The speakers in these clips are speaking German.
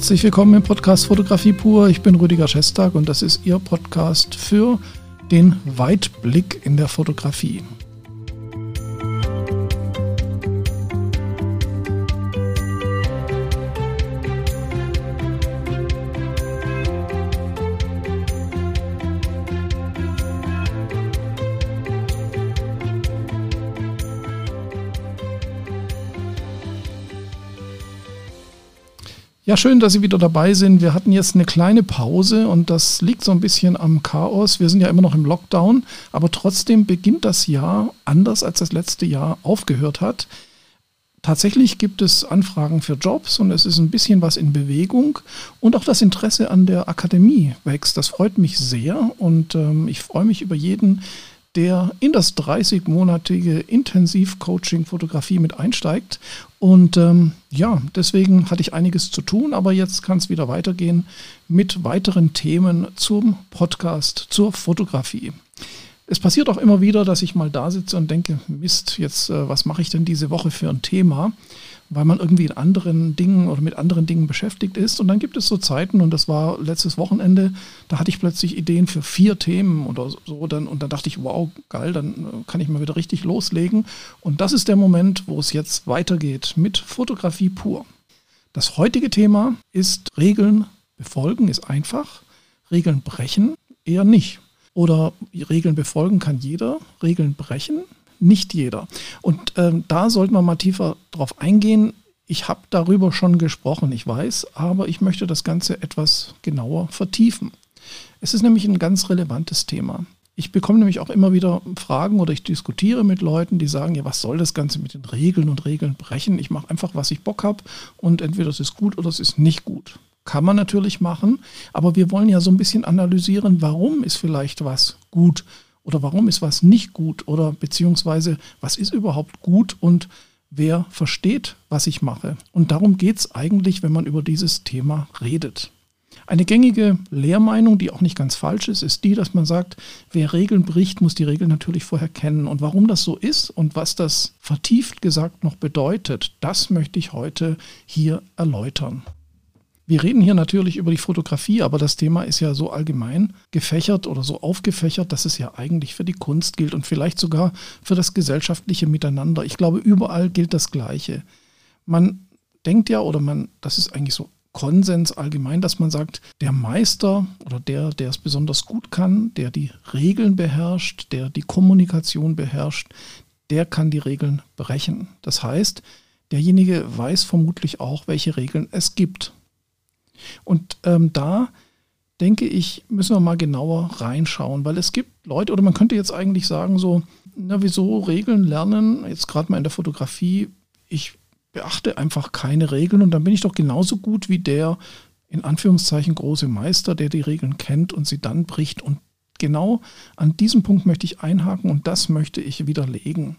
Herzlich willkommen im Podcast Fotografie pur. Ich bin Rüdiger Schestag und das ist Ihr Podcast für den Weitblick in der Fotografie. Ja, schön, dass Sie wieder dabei sind. Wir hatten jetzt eine kleine Pause und das liegt so ein bisschen am Chaos. Wir sind ja immer noch im Lockdown, aber trotzdem beginnt das Jahr anders als das letzte Jahr aufgehört hat. Tatsächlich gibt es Anfragen für Jobs und es ist ein bisschen was in Bewegung und auch das Interesse an der Akademie wächst. Das freut mich sehr und ähm, ich freue mich über jeden, der in das 30-monatige Intensivcoaching Fotografie mit einsteigt. Und ähm, ja, deswegen hatte ich einiges zu tun, aber jetzt kann es wieder weitergehen mit weiteren Themen zum Podcast, zur Fotografie. Es passiert auch immer wieder, dass ich mal da sitze und denke, Mist, jetzt, äh, was mache ich denn diese Woche für ein Thema? Weil man irgendwie in anderen Dingen oder mit anderen Dingen beschäftigt ist. Und dann gibt es so Zeiten, und das war letztes Wochenende, da hatte ich plötzlich Ideen für vier Themen oder so. Dann, und dann dachte ich, wow, geil, dann äh, kann ich mal wieder richtig loslegen. Und das ist der Moment, wo es jetzt weitergeht mit Fotografie pur. Das heutige Thema ist Regeln befolgen, ist einfach. Regeln brechen eher nicht. Oder Regeln befolgen kann jeder, Regeln brechen nicht jeder. Und ähm, da sollten wir mal tiefer drauf eingehen. Ich habe darüber schon gesprochen, ich weiß, aber ich möchte das Ganze etwas genauer vertiefen. Es ist nämlich ein ganz relevantes Thema. Ich bekomme nämlich auch immer wieder Fragen oder ich diskutiere mit Leuten, die sagen, ja, was soll das Ganze mit den Regeln und Regeln brechen? Ich mache einfach, was ich Bock habe und entweder es ist gut oder es ist nicht gut. Kann man natürlich machen, aber wir wollen ja so ein bisschen analysieren, warum ist vielleicht was gut oder warum ist was nicht gut oder beziehungsweise was ist überhaupt gut und wer versteht, was ich mache. Und darum geht es eigentlich, wenn man über dieses Thema redet. Eine gängige Lehrmeinung, die auch nicht ganz falsch ist, ist die, dass man sagt, wer Regeln bricht, muss die Regeln natürlich vorher kennen. Und warum das so ist und was das vertieft gesagt noch bedeutet, das möchte ich heute hier erläutern. Wir reden hier natürlich über die Fotografie, aber das Thema ist ja so allgemein gefächert oder so aufgefächert, dass es ja eigentlich für die Kunst gilt und vielleicht sogar für das gesellschaftliche Miteinander. Ich glaube, überall gilt das Gleiche. Man denkt ja, oder man, das ist eigentlich so Konsens allgemein, dass man sagt, der Meister oder der, der es besonders gut kann, der die Regeln beherrscht, der die Kommunikation beherrscht, der kann die Regeln brechen. Das heißt, derjenige weiß vermutlich auch, welche Regeln es gibt. Und ähm, da denke ich, müssen wir mal genauer reinschauen, weil es gibt Leute, oder man könnte jetzt eigentlich sagen, so, na, wieso Regeln lernen, jetzt gerade mal in der Fotografie, ich beachte einfach keine Regeln und dann bin ich doch genauso gut wie der, in Anführungszeichen, große Meister, der die Regeln kennt und sie dann bricht. Und genau an diesem Punkt möchte ich einhaken und das möchte ich widerlegen.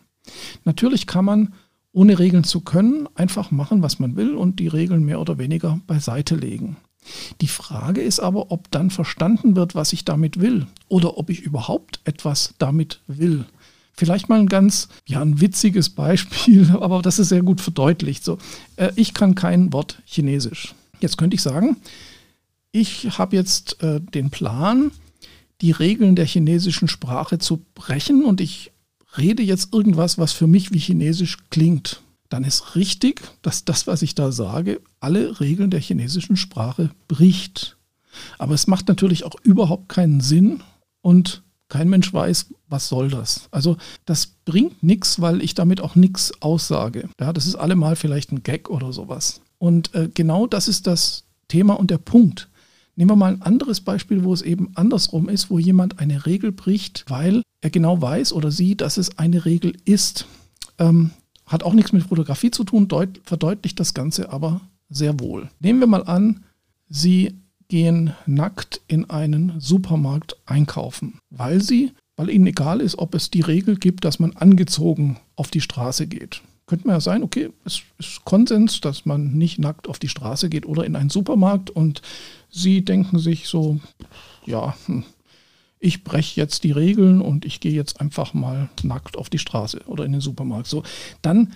Natürlich kann man ohne Regeln zu können, einfach machen, was man will und die Regeln mehr oder weniger beiseite legen. Die Frage ist aber, ob dann verstanden wird, was ich damit will oder ob ich überhaupt etwas damit will. Vielleicht mal ein ganz, ja, ein witziges Beispiel, aber das ist sehr gut verdeutlicht. So, äh, ich kann kein Wort Chinesisch. Jetzt könnte ich sagen, ich habe jetzt äh, den Plan, die Regeln der chinesischen Sprache zu brechen und ich rede jetzt irgendwas, was für mich wie Chinesisch klingt, dann ist richtig, dass das, was ich da sage, alle Regeln der chinesischen Sprache bricht. Aber es macht natürlich auch überhaupt keinen Sinn und kein Mensch weiß, was soll das. Also das bringt nichts, weil ich damit auch nichts aussage. Ja, das ist allemal vielleicht ein Gag oder sowas. Und äh, genau das ist das Thema und der Punkt. Nehmen wir mal ein anderes Beispiel, wo es eben andersrum ist, wo jemand eine Regel bricht, weil er genau weiß oder sieht, dass es eine Regel ist. Ähm, hat auch nichts mit Fotografie zu tun, verdeutlicht das Ganze aber sehr wohl. Nehmen wir mal an, Sie gehen nackt in einen Supermarkt einkaufen, weil Sie, weil Ihnen egal ist, ob es die Regel gibt, dass man angezogen auf die Straße geht könnte man ja sein, okay, es ist Konsens, dass man nicht nackt auf die Straße geht oder in einen Supermarkt und sie denken sich so, ja, hm, ich breche jetzt die Regeln und ich gehe jetzt einfach mal nackt auf die Straße oder in den Supermarkt. So, dann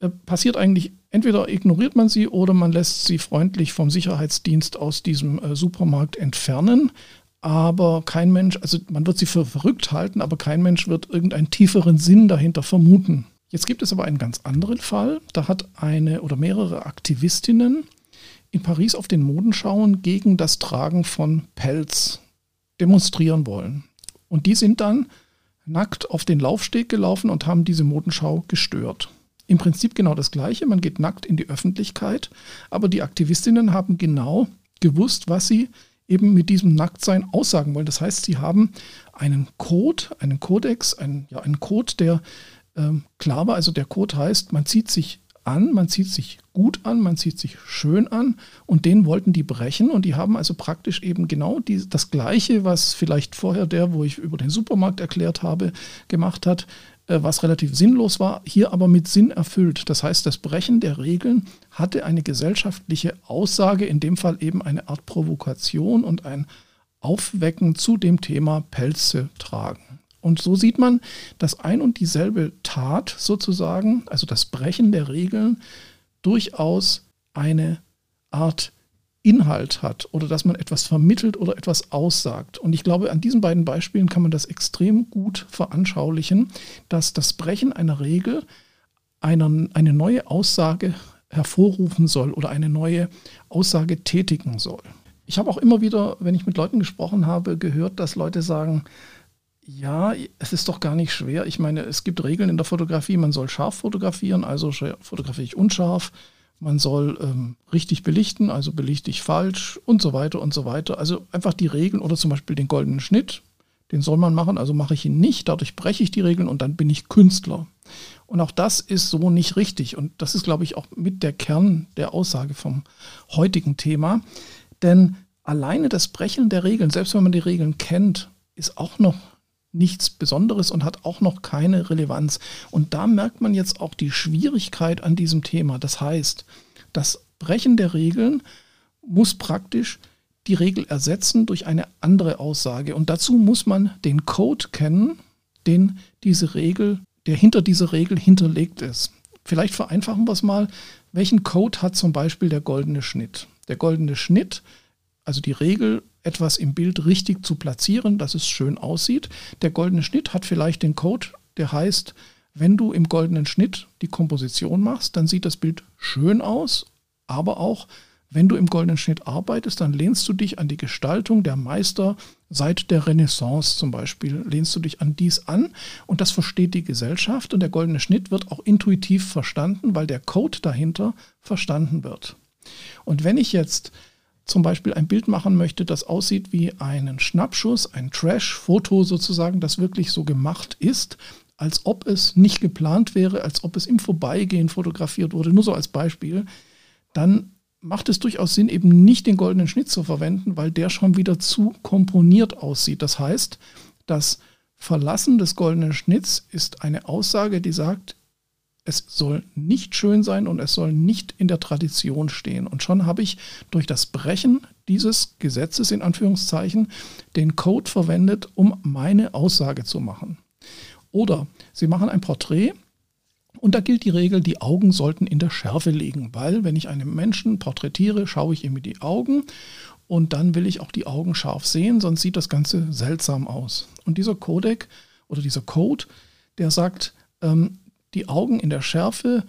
äh, passiert eigentlich, entweder ignoriert man sie oder man lässt sie freundlich vom Sicherheitsdienst aus diesem äh, Supermarkt entfernen. Aber kein Mensch, also man wird sie für verrückt halten, aber kein Mensch wird irgendeinen tieferen Sinn dahinter vermuten. Jetzt gibt es aber einen ganz anderen Fall. Da hat eine oder mehrere Aktivistinnen in Paris auf den Modenschauen gegen das Tragen von Pelz demonstrieren wollen. Und die sind dann nackt auf den Laufsteg gelaufen und haben diese Modenschau gestört. Im Prinzip genau das Gleiche, man geht nackt in die Öffentlichkeit, aber die Aktivistinnen haben genau gewusst, was sie eben mit diesem Nacktsein aussagen wollen. Das heißt, sie haben einen Code, einen Kodex, einen, ja, einen Code, der ähm, klar war. Also der Code heißt, man zieht sich an, man zieht sich gut an, man zieht sich schön an und den wollten die brechen und die haben also praktisch eben genau die, das Gleiche, was vielleicht vorher der, wo ich über den Supermarkt erklärt habe, gemacht hat, äh, was relativ sinnlos war, hier aber mit Sinn erfüllt. Das heißt, das Brechen der Regeln hatte eine gesellschaftliche Aussage, in dem Fall eben eine Art Provokation und ein Aufwecken zu dem Thema Pelze tragen. Und so sieht man, dass ein und dieselbe Tat sozusagen, also das Brechen der Regeln, durchaus eine Art Inhalt hat oder dass man etwas vermittelt oder etwas aussagt. Und ich glaube, an diesen beiden Beispielen kann man das extrem gut veranschaulichen, dass das Brechen einer Regel eine, eine neue Aussage hervorrufen soll oder eine neue Aussage tätigen soll. Ich habe auch immer wieder, wenn ich mit Leuten gesprochen habe, gehört, dass Leute sagen, ja, es ist doch gar nicht schwer. Ich meine, es gibt Regeln in der Fotografie. Man soll scharf fotografieren, also fotografiere ich unscharf. Man soll ähm, richtig belichten, also belichte ich falsch und so weiter und so weiter. Also einfach die Regeln oder zum Beispiel den goldenen Schnitt, den soll man machen, also mache ich ihn nicht. Dadurch breche ich die Regeln und dann bin ich Künstler. Und auch das ist so nicht richtig. Und das ist, glaube ich, auch mit der Kern der Aussage vom heutigen Thema. Denn alleine das Brechen der Regeln, selbst wenn man die Regeln kennt, ist auch noch nichts Besonderes und hat auch noch keine Relevanz. Und da merkt man jetzt auch die Schwierigkeit an diesem Thema. Das heißt, das Brechen der Regeln muss praktisch die Regel ersetzen durch eine andere Aussage. Und dazu muss man den Code kennen, den diese Regel, der hinter dieser Regel hinterlegt ist. Vielleicht vereinfachen wir es mal. Welchen Code hat zum Beispiel der goldene Schnitt? Der goldene Schnitt, also die Regel etwas im Bild richtig zu platzieren, dass es schön aussieht. Der goldene Schnitt hat vielleicht den Code, der heißt, wenn du im goldenen Schnitt die Komposition machst, dann sieht das Bild schön aus, aber auch wenn du im goldenen Schnitt arbeitest, dann lehnst du dich an die Gestaltung der Meister seit der Renaissance zum Beispiel, lehnst du dich an dies an und das versteht die Gesellschaft und der goldene Schnitt wird auch intuitiv verstanden, weil der Code dahinter verstanden wird. Und wenn ich jetzt zum Beispiel ein Bild machen möchte, das aussieht wie einen Schnappschuss, ein Trash-Foto sozusagen, das wirklich so gemacht ist, als ob es nicht geplant wäre, als ob es im Vorbeigehen fotografiert wurde, nur so als Beispiel, dann macht es durchaus Sinn, eben nicht den goldenen Schnitt zu verwenden, weil der schon wieder zu komponiert aussieht. Das heißt, das Verlassen des goldenen Schnitts ist eine Aussage, die sagt, es soll nicht schön sein und es soll nicht in der Tradition stehen. Und schon habe ich durch das Brechen dieses Gesetzes in Anführungszeichen den Code verwendet, um meine Aussage zu machen. Oder Sie machen ein Porträt und da gilt die Regel, die Augen sollten in der Schärfe liegen, weil wenn ich einen Menschen porträtiere, schaue ich ihm in die Augen und dann will ich auch die Augen scharf sehen, sonst sieht das Ganze seltsam aus. Und dieser Codec oder dieser Code, der sagt, ähm, die Augen in der Schärfe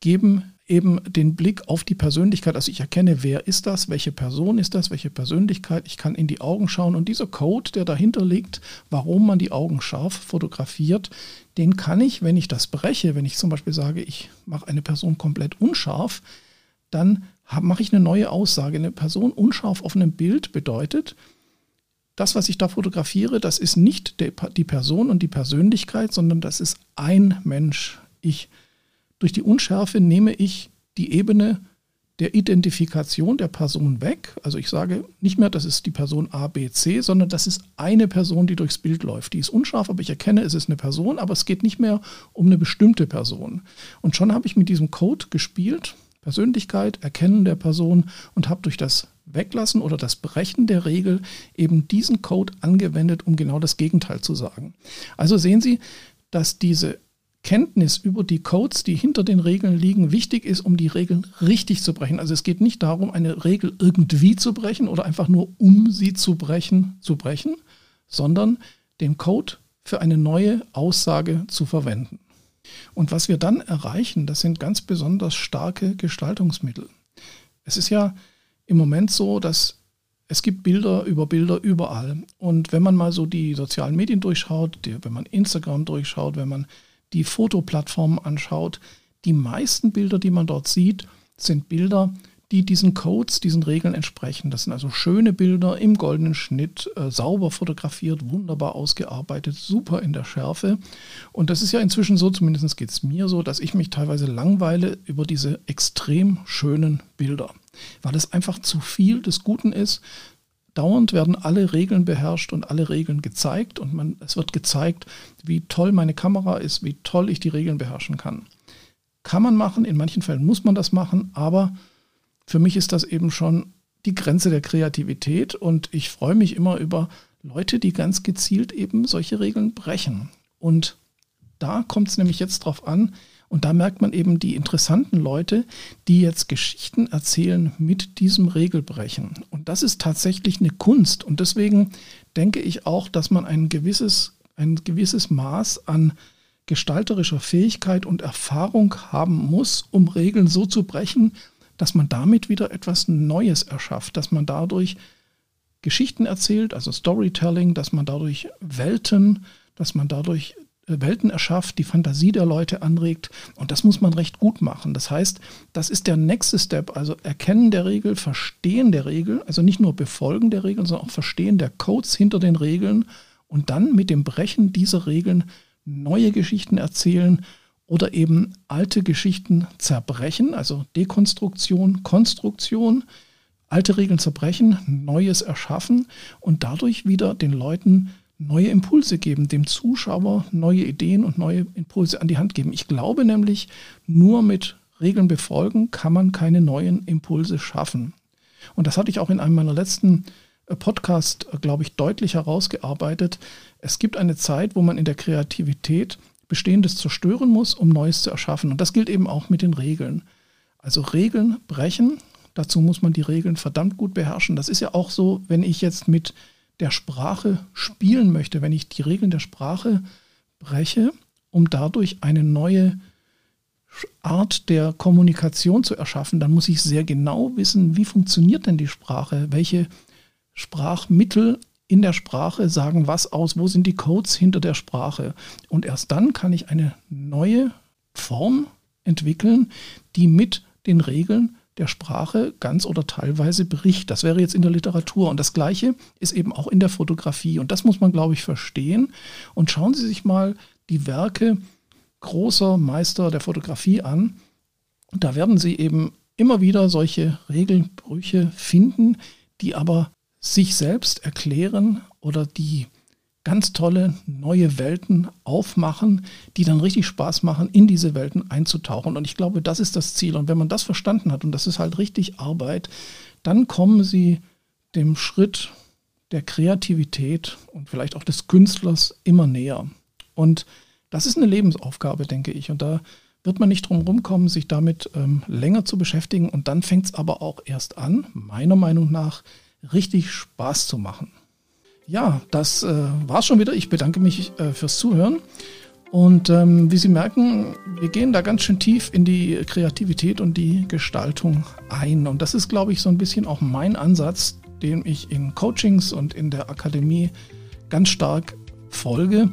geben eben den Blick auf die Persönlichkeit. Also ich erkenne, wer ist das, welche Person ist das, welche Persönlichkeit. Ich kann in die Augen schauen und dieser Code, der dahinter liegt, warum man die Augen scharf fotografiert, den kann ich, wenn ich das breche, wenn ich zum Beispiel sage, ich mache eine Person komplett unscharf, dann mache ich eine neue Aussage. Eine Person unscharf auf einem Bild bedeutet, das, was ich da fotografiere, das ist nicht die Person und die Persönlichkeit, sondern das ist ein Mensch, ich. Durch die Unschärfe nehme ich die Ebene der Identifikation der Person weg. Also ich sage nicht mehr, das ist die Person A, B, C, sondern das ist eine Person, die durchs Bild läuft. Die ist unscharf, aber ich erkenne, es ist eine Person, aber es geht nicht mehr um eine bestimmte Person. Und schon habe ich mit diesem Code gespielt, Persönlichkeit, Erkennen der Person und habe durch das Weglassen oder das Brechen der Regel eben diesen Code angewendet, um genau das Gegenteil zu sagen. Also sehen Sie, dass diese Kenntnis über die Codes, die hinter den Regeln liegen, wichtig ist, um die Regeln richtig zu brechen. Also es geht nicht darum, eine Regel irgendwie zu brechen oder einfach nur um sie zu brechen, zu brechen, sondern den Code für eine neue Aussage zu verwenden. Und was wir dann erreichen, das sind ganz besonders starke Gestaltungsmittel. Es ist ja im Moment so, dass es gibt Bilder über Bilder überall. Und wenn man mal so die sozialen Medien durchschaut, wenn man Instagram durchschaut, wenn man die Fotoplattformen anschaut, die meisten Bilder, die man dort sieht, sind Bilder, die diesen Codes, diesen Regeln entsprechen. Das sind also schöne Bilder im goldenen Schnitt, äh, sauber fotografiert, wunderbar ausgearbeitet, super in der Schärfe. Und das ist ja inzwischen so, zumindest geht es mir so, dass ich mich teilweise langweile über diese extrem schönen Bilder, weil es einfach zu viel des Guten ist. Dauernd werden alle Regeln beherrscht und alle Regeln gezeigt und man, es wird gezeigt, wie toll meine Kamera ist, wie toll ich die Regeln beherrschen kann. Kann man machen, in manchen Fällen muss man das machen, aber für mich ist das eben schon die Grenze der Kreativität und ich freue mich immer über Leute, die ganz gezielt eben solche Regeln brechen. Und da kommt es nämlich jetzt drauf an, und da merkt man eben die interessanten Leute, die jetzt Geschichten erzählen mit diesem Regelbrechen. Und das ist tatsächlich eine Kunst. Und deswegen denke ich auch, dass man ein gewisses, ein gewisses Maß an gestalterischer Fähigkeit und Erfahrung haben muss, um Regeln so zu brechen, dass man damit wieder etwas Neues erschafft, dass man dadurch Geschichten erzählt, also Storytelling, dass man dadurch Welten, dass man dadurch Welten erschafft, die Fantasie der Leute anregt. Und das muss man recht gut machen. Das heißt, das ist der nächste Step, also Erkennen der Regel, Verstehen der Regel, also nicht nur Befolgen der Regeln, sondern auch Verstehen der Codes hinter den Regeln. Und dann mit dem Brechen dieser Regeln neue Geschichten erzählen oder eben alte Geschichten zerbrechen, also Dekonstruktion, Konstruktion, alte Regeln zerbrechen, Neues erschaffen und dadurch wieder den Leuten neue Impulse geben, dem Zuschauer neue Ideen und neue Impulse an die Hand geben. Ich glaube nämlich, nur mit Regeln befolgen kann man keine neuen Impulse schaffen. Und das hatte ich auch in einem meiner letzten äh, Podcast, äh, glaube ich, deutlich herausgearbeitet. Es gibt eine Zeit, wo man in der Kreativität Bestehendes zerstören muss, um Neues zu erschaffen. Und das gilt eben auch mit den Regeln. Also Regeln brechen, dazu muss man die Regeln verdammt gut beherrschen. Das ist ja auch so, wenn ich jetzt mit der Sprache spielen möchte, wenn ich die Regeln der Sprache breche, um dadurch eine neue Art der Kommunikation zu erschaffen, dann muss ich sehr genau wissen, wie funktioniert denn die Sprache, welche Sprachmittel in der Sprache sagen was aus, wo sind die Codes hinter der Sprache. Und erst dann kann ich eine neue Form entwickeln, die mit den Regeln der Sprache ganz oder teilweise bricht. Das wäre jetzt in der Literatur. Und das Gleiche ist eben auch in der Fotografie. Und das muss man, glaube ich, verstehen. Und schauen Sie sich mal die Werke großer Meister der Fotografie an. Da werden Sie eben immer wieder solche Regelbrüche finden, die aber sich selbst erklären oder die ganz tolle neue Welten aufmachen, die dann richtig Spaß machen, in diese Welten einzutauchen. Und ich glaube, das ist das Ziel. Und wenn man das verstanden hat, und das ist halt richtig Arbeit, dann kommen sie dem Schritt der Kreativität und vielleicht auch des Künstlers immer näher. Und das ist eine Lebensaufgabe, denke ich. Und da wird man nicht drum rumkommen, sich damit ähm, länger zu beschäftigen. Und dann fängt es aber auch erst an, meiner Meinung nach, richtig Spaß zu machen. Ja, das äh, war's schon wieder. Ich bedanke mich äh, fürs Zuhören. Und ähm, wie Sie merken, wir gehen da ganz schön tief in die Kreativität und die Gestaltung ein. Und das ist, glaube ich, so ein bisschen auch mein Ansatz, den ich in Coachings und in der Akademie ganz stark folge.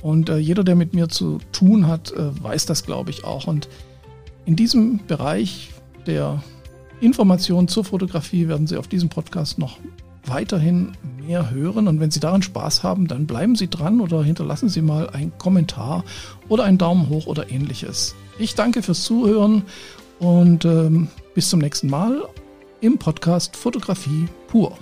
Und äh, jeder, der mit mir zu tun hat, äh, weiß das, glaube ich, auch. Und in diesem Bereich der Informationen zur Fotografie werden Sie auf diesem Podcast noch weiterhin mehr hören. Und wenn Sie daran Spaß haben, dann bleiben Sie dran oder hinterlassen Sie mal einen Kommentar oder einen Daumen hoch oder ähnliches. Ich danke fürs Zuhören und ähm, bis zum nächsten Mal im Podcast Fotografie pur.